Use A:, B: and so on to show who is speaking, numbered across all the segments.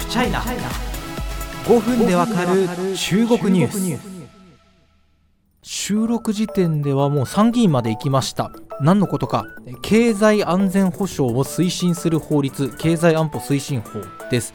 A: フチャイナ5分でわかる中国ニュース。収録時点ではもう参議院まで行きました。何のことか。経済安全保障を推進する法律経済安保推進法です。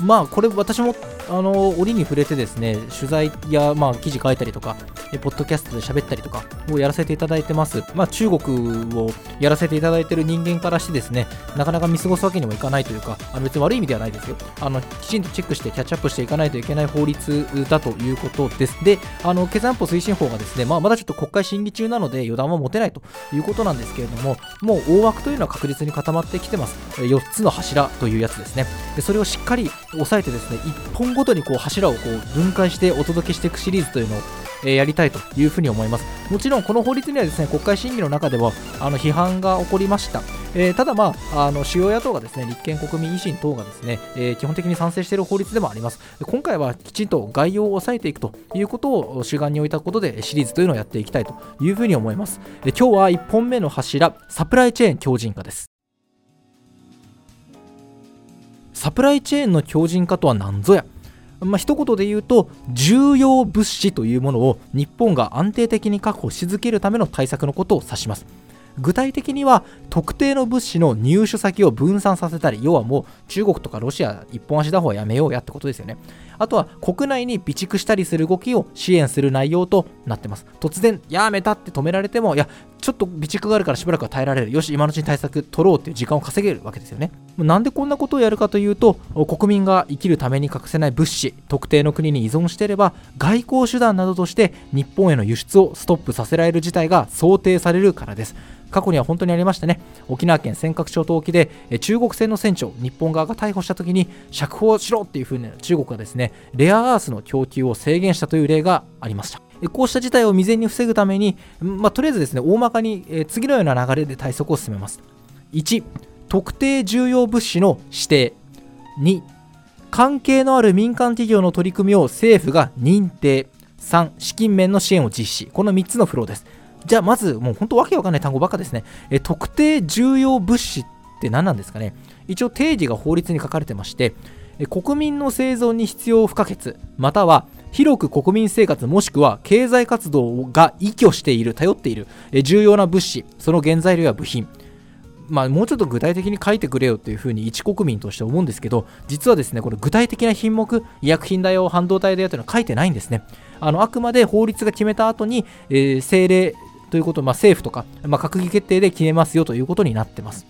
A: まあこれ私もあの折に触れてですね取材やまあ記事書いたりとかポッドキャストで喋ったりとかをやらせていただいてます。まあ中国をやらせていただいてる人間からしてですねなかなか見過ごすわけにもいかないというかあの別に悪い意味ではないですよ。あのきちんとチェックしてキャッチアップしていかないといけない法律だということです。であの経済安保推進法がですねまあまだちょっと国会審議中なので予断は持てないということなんですけれどももう大枠というのは確実に固まってきてます。4つの柱というやつですね。でそれをしっかり押さえてですね1本ごとにこう柱をこう分解してお届けしていくシリーズというのをえやりたいというふうに思います。もちろんこの法律にはですね国会審議の中ではあの批判が起こりました、えー、ただまああの主要野党がですね立憲国民維新等がですね、えー、基本的に賛成している法律でもあります。今回はきちんと概要を押さえていくということを主眼に置いたことでシリーズというのをやっていきたいというふうに思います。今日は1本目の柱サプライチェーン強靭化です。サプライチェーンの強靭化とは何ぞや？まあ、一言で言うと重要物資というものを日本が安定的に確保し続けるための対策のことを指します。具体的には特定の物資の入手先を分散させたり要はもう中国とかロシア一本足打法はやめようやってことですよね。あとは国内に備蓄したりする動きを支援する内容となってます。突然やめたって止められてもいやちょっと備蓄があるからしばらくは耐えられる。よし今のうちに対策取ろうっていう時間を稼げるわけですよね。なんでこんなことをやるかというと国民が生きるために欠かせない物資特定の国に依存していれば外交手段などとして日本への輸出をストップさせられる事態が想定されるからです。過去には本当にありましたね。沖縄県尖閣諸島沖で中国船の船長日本側が逮捕した時に釈放しろっていうふうに中国がですねレアアースの供給を制限したという例がありました。こうした事態を未然に防ぐために、まあ、とりあえずですね大まかに次のような流れで対策を進めます。1特定重要物資の指定2関係のある民間企業の取り組みを政府が認定。3資金面の支援を実施。この3つのフローです。じゃあまずもう本当わけわかんない単語ばっかですね。え特定重要物資って何なんですかね？一応定義が法律に書かれてまして国民の生存に必要不可欠。または広く国民生活もしくは経済活動が依拠している頼っている。重要な物資。その原材料や部品。まあ、もうちょっと具体的に書いてくれよっていうふうに一国民として思うんですけど実はですねこれ具体的な品目医薬品だよ半導体だよというのは書いてないんですねあのあくまで法律が決めた後に、えー、政令ということ、まあ、政府とか、まあ、閣議決定で決めますよということになってます。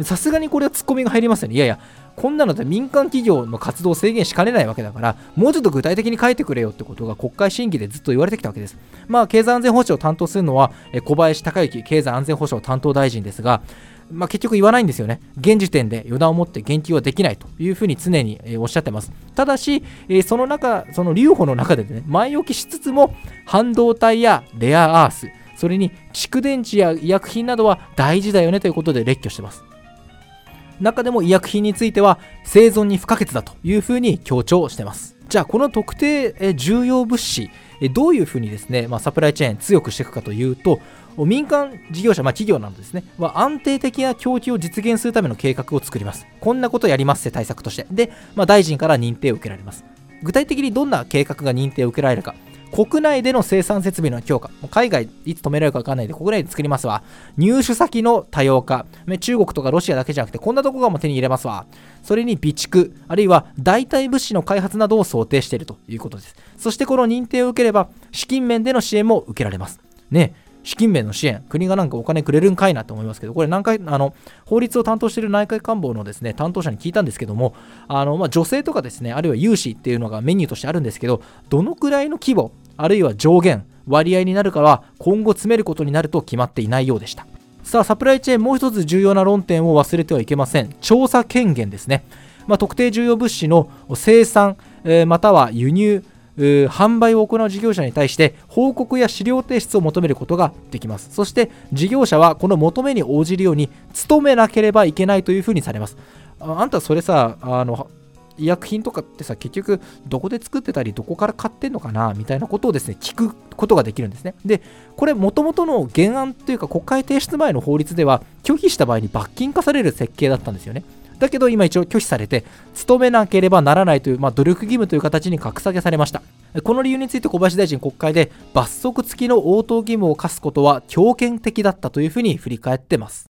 A: さすがにこれはツッコミが入りますよね。いやいや、こんなのって民間企業の活動を制限しかねないわけだから、もうちょっと具体的に書いてくれよってことが国会審議でずっと言われてきたわけです。まあ、経済安全保障を担当するのは、小林孝之経済安全保障担当大臣ですが、まあ、結局言わないんですよね。現時点で予断を持って言及はできないというふうに常におっしゃってます。ただし、その中、その留保の中でね、前置きしつつも、半導体やレアアース、それに蓄電池や医薬品などは大事だよねということで列挙してます。中でも医薬品については生存に不可欠だというふうに強調してます。じゃあこの特定重要物資どういうふうにですね、まあ、サプライチェーン強くしていくかというと民間事業者、まあ、企業などですねは安定的な供給を実現するための計画を作ります。こんなことやりますって対策として。で、まあ、大臣から認定を受けられます。具体的にどんな計画が認定を受けられるか。国内での生産設備の強化、海外いつ止められるか分かんないで国内で作りますわ。入手先の多様化、中国とかロシアだけじゃなくて、こんなとこがも手に入れますわ。それに備蓄、あるいは代替物資の開発などを想定しているということです。そしてこの認定を受ければ、資金面での支援も受けられます。ね、資金面の支援、国がなんかお金くれるんかいなと思いますけど、これ何回、あの、法律を担当している内閣官房のですね、担当者に聞いたんですけども、あの、まあ、女性とかですね、あるいは融資っていうのがメニューとしてあるんですけど、どのくらいの規模、あるいは上限、割合になるかは今後詰めることになると決まっていないようでした。さあ、サプライチェーンもう一つ重要な論点を忘れてはいけません。調査権限ですね。まあ、特定重要物資の生産、えー、または輸入、販売を行う事業者に対して報告や資料提出を求めることができます。そして事業者はこの求めに応じるように努めなければいけないというふうにされます。あんたそれさ、あの医薬品とかってさ、結局どこで作ってたり、どこから買ってんのかなみたいなことをですね、聞くことができるんですね。で、これ、もともとの原案というか、国会提出前の法律では、拒否した場合に罰金化される設計だったんですよね。だけど今一応拒否されて勤めなければならないという、まあ、努力義務という形に格下げされましたこの理由について小林大臣国会で罰則付きの応答義務を課すことは強権的だったというふうに振り返ってます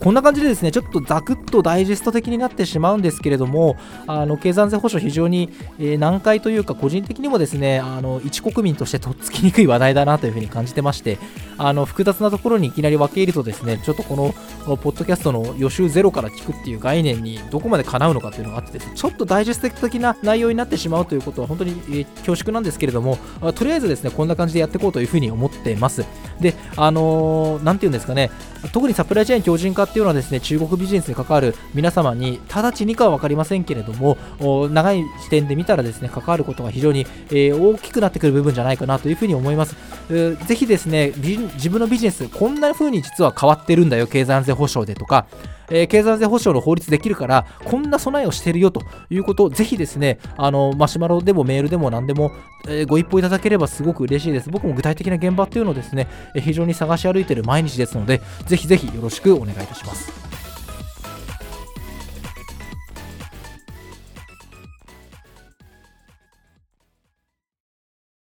A: こんな感じでですね、ちょっとざくっとダイジェスト的になってしまうんですけれども、あの経済安全保障、非常に、えー、難解というか、個人的にもですね、あの一国民としてとっつきにくい話題だなというふうに感じてまして、あの複雑なところにいきなり分け入るとですね、ちょっとこのポッドキャストの予習ゼロから聞くっていう概念にどこまでかなうのかというのがあってですね、ちょっとダイジェスト的な内容になってしまうということは本当に、恐縮なんですけれども、とりあえずですね、こんな感じでやっていこうというふうに思ってます。で、あのー、なんていうんですかね、特にサプライチェーン強靭化っていうのはですね、中国ビジネスに関わる皆様に直ちにかは分かりませんけれども長い視点で見たらですね関わることが非常に、えー、大きくなってくる部分じゃないかなというふうに思いますぜひですね自分のビジネスこんな風に実は変わってるんだよ経済安全保障でとかえー、経済安全保障の法律できるから、こんな備えをしてるよということを、ぜひですね、あの、マシュマロでもメールでも何でも、えー、ご一報いただければすごく嬉しいです。僕も具体的な現場っていうのをですねえ、非常に探し歩いてる毎日ですので、ぜひぜひよろしくお願いいたします。